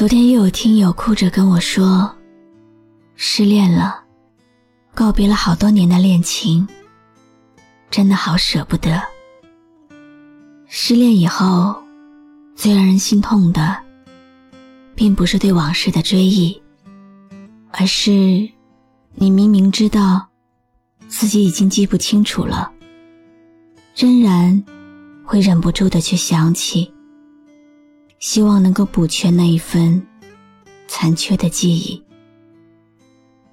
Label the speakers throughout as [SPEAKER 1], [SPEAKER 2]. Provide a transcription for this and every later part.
[SPEAKER 1] 昨天又有听友哭着跟我说，失恋了，告别了好多年的恋情，真的好舍不得。失恋以后，最让人心痛的，并不是对往事的追忆，而是你明明知道自己已经记不清楚了，仍然会忍不住的去想起。希望能够补全那一份残缺的记忆。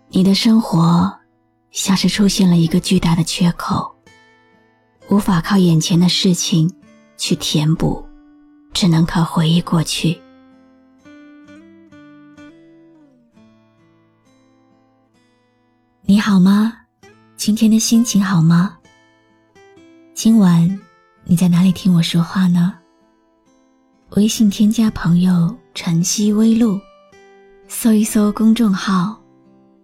[SPEAKER 1] 你的生活像是出现了一个巨大的缺口，无法靠眼前的事情去填补，只能靠回忆过去。你好吗？今天的心情好吗？今晚你在哪里听我说话呢？微信添加朋友“晨曦微露”，搜一搜公众号，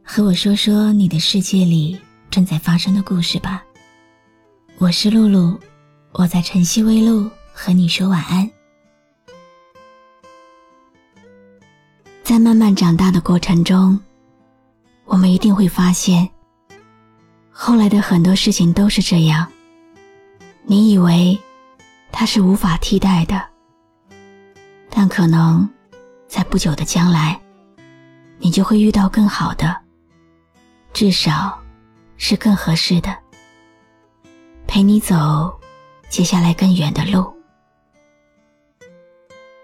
[SPEAKER 1] 和我说说你的世界里正在发生的故事吧。我是露露，我在晨曦微露和你说晚安。在慢慢长大的过程中，我们一定会发现，后来的很多事情都是这样。你以为它是无法替代的。但可能，在不久的将来，你就会遇到更好的，至少，是更合适的，陪你走接下来更远的路。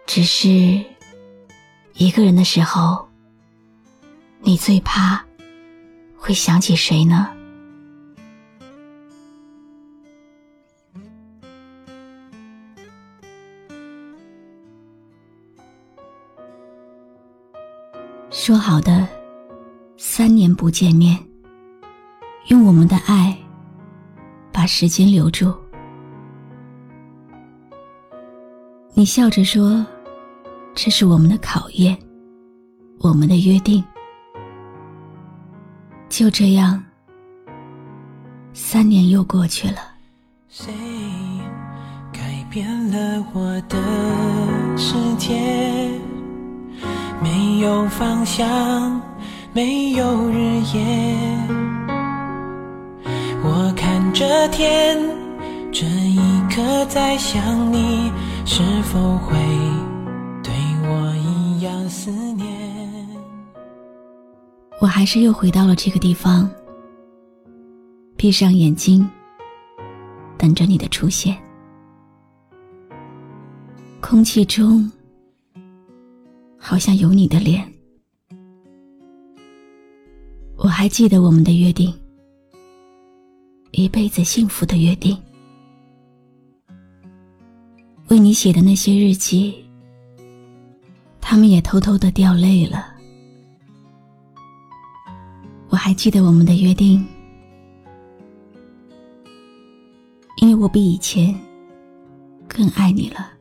[SPEAKER 1] 只是，一个人的时候，你最怕会想起谁呢？说好的，三年不见面，用我们的爱把时间留住。你笑着说：“这是我们的考验，我们的约定。”就这样，三年又过去了。谁改变了我的世界？有方向，没有日夜。我看着天，这一刻在想你，是否会对我一样思念？我还是又回到了这个地方，闭上眼睛，等着你的出现。空气中。好像有你的脸，我还记得我们的约定，一辈子幸福的约定。为你写的那些日记，他们也偷偷的掉泪了。我还记得我们的约定，因为我比以前更爱你了。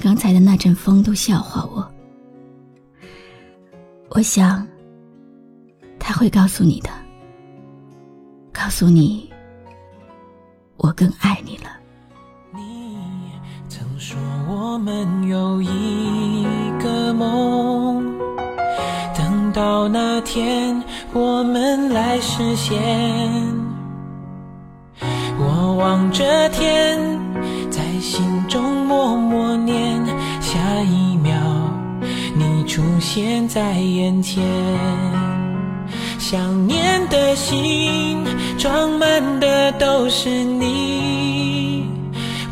[SPEAKER 1] 刚才的那阵风都笑话我，我想他会告诉你的，告诉你我更爱你了。你曾说我们有一个梦，等到那天我们来实现。我望着天，在心中。现在眼前。想念的心装满的都是你，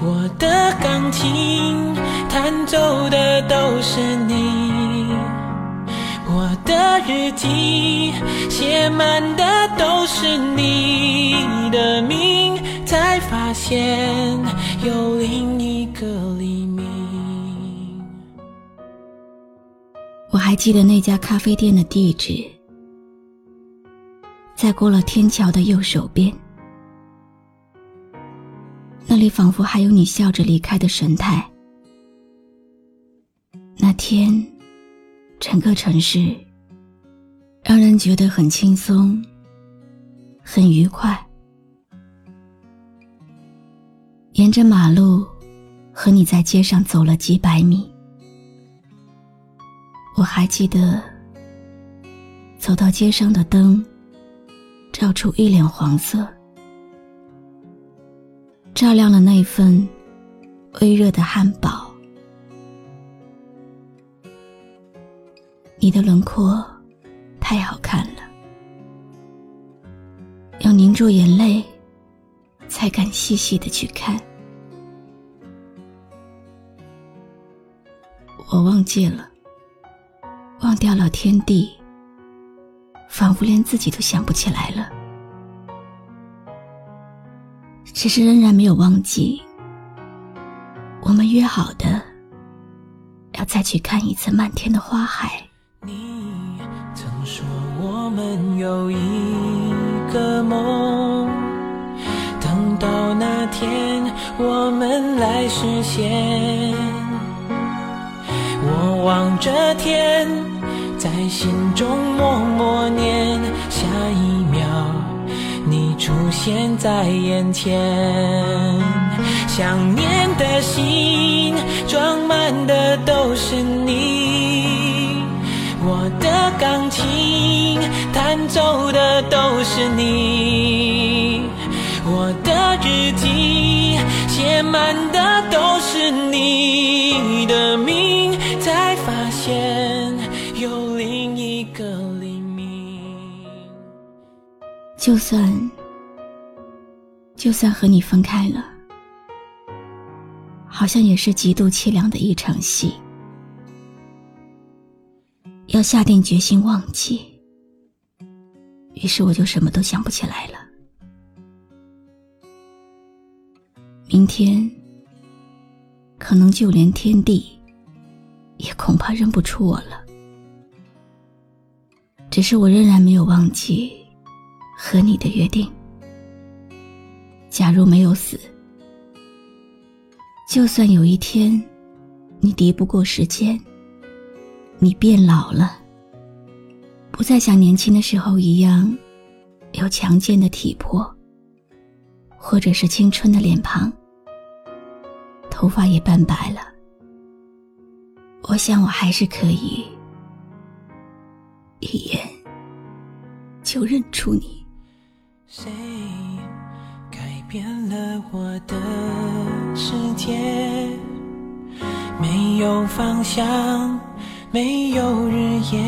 [SPEAKER 1] 我的钢琴弹奏的都是你，我的日记写满的都是你的名，才发现有另一。个黎还记得那家咖啡店的地址，在过了天桥的右手边。那里仿佛还有你笑着离开的神态。那天，整个城市让人觉得很轻松，很愉快。沿着马路，和你在街上走了几百米。我还记得，走到街上的灯，照出一脸黄色。照亮了那份微热的汉堡，你的轮廓太好看了，要凝住眼泪才敢细细的去看。我忘记了，掉了天地，仿佛连自己都想不起来了。只是仍然没有忘记，我们约好的，要再去看一次漫天的花海。
[SPEAKER 2] 你曾说我们有一个梦，等到那天我们来实现。我望着天，在心中默默念，下一秒。你出现在眼前，想念的心装满的都是你，我的钢琴弹奏的都是你，我的日记写满的都是你的名，才发现
[SPEAKER 1] 就算，就算和你分开了，好像也是极度凄凉的一场戏。要下定决心忘记，于是我就什么都想不起来了。明天，可能就连天地，也恐怕认不出我了。只是我仍然没有忘记。和你的约定，假如没有死，就算有一天你敌不过时间，你变老了，不再像年轻的时候一样有强健的体魄，或者是青春的脸庞，头发也斑白了，我想我还是可以一眼就认出你。
[SPEAKER 2] 谁改变了我的世界？没有方向，没有日夜。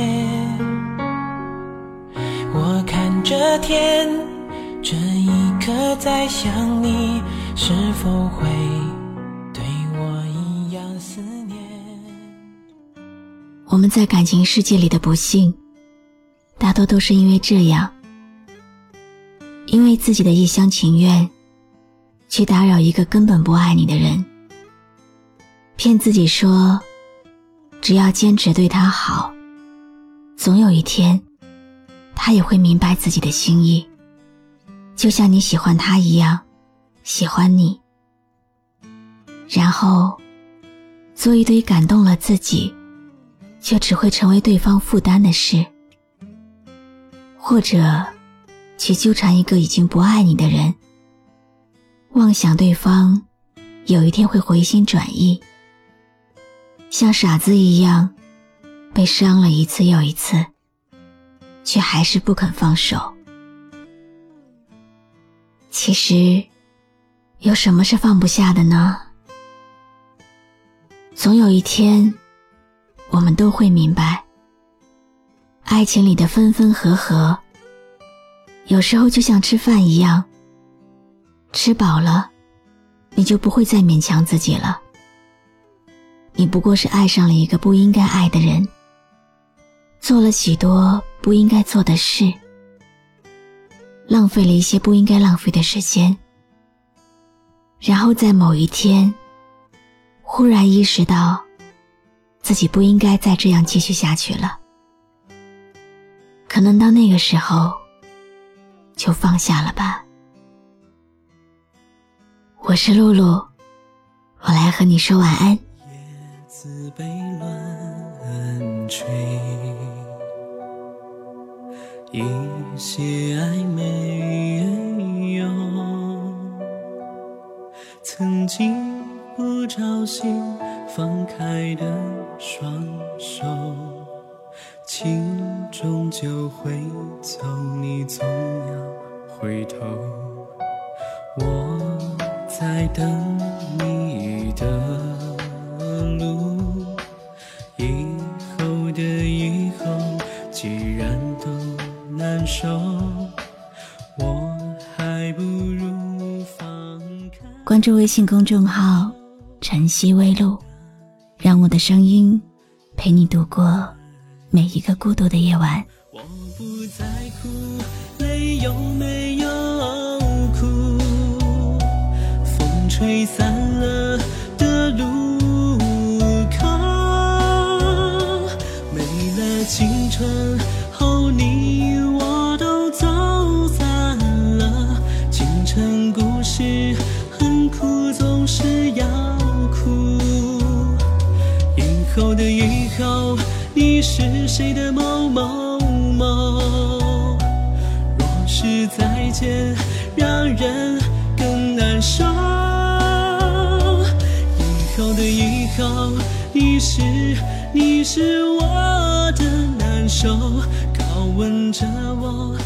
[SPEAKER 2] 我看着天，这一刻在想你，是否会对我一样思念？
[SPEAKER 1] 我们在感情世界里的不幸，大多都是因为这样。因为自己的一厢情愿，去打扰一个根本不爱你的人，骗自己说，只要坚持对他好，总有一天，他也会明白自己的心意，就像你喜欢他一样，喜欢你。然后，做一堆感动了自己，却只会成为对方负担的事，或者。去纠缠一个已经不爱你的人，妄想对方有一天会回心转意，像傻子一样被伤了一次又一次，却还是不肯放手。其实，有什么是放不下的呢？总有一天，我们都会明白，爱情里的分分合合。有时候就像吃饭一样，吃饱了，你就不会再勉强自己了。你不过是爱上了一个不应该爱的人，做了许多不应该做的事，浪费了一些不应该浪费的时间，然后在某一天，忽然意识到，自己不应该再这样继续下去了。可能到那个时候，就放下了吧。我是露露，我来和你说晚安。
[SPEAKER 3] 叶子被乱吹，一些暧昧哟。曾经不小心放开的双手，心终究会走，你总要回头。我在等你的路，以后的以后，既然都难受，我还不如放开。
[SPEAKER 1] 关注微信公众号“晨曦微露”，让我的声音陪你度过每一个孤独的夜晚。
[SPEAKER 3] 我不再哭，泪有没有哭？风吹散了的路口，没了青春是谁的某某某？若是再见，让人更难受。以后的以后，你是你是我的难受，拷问着我。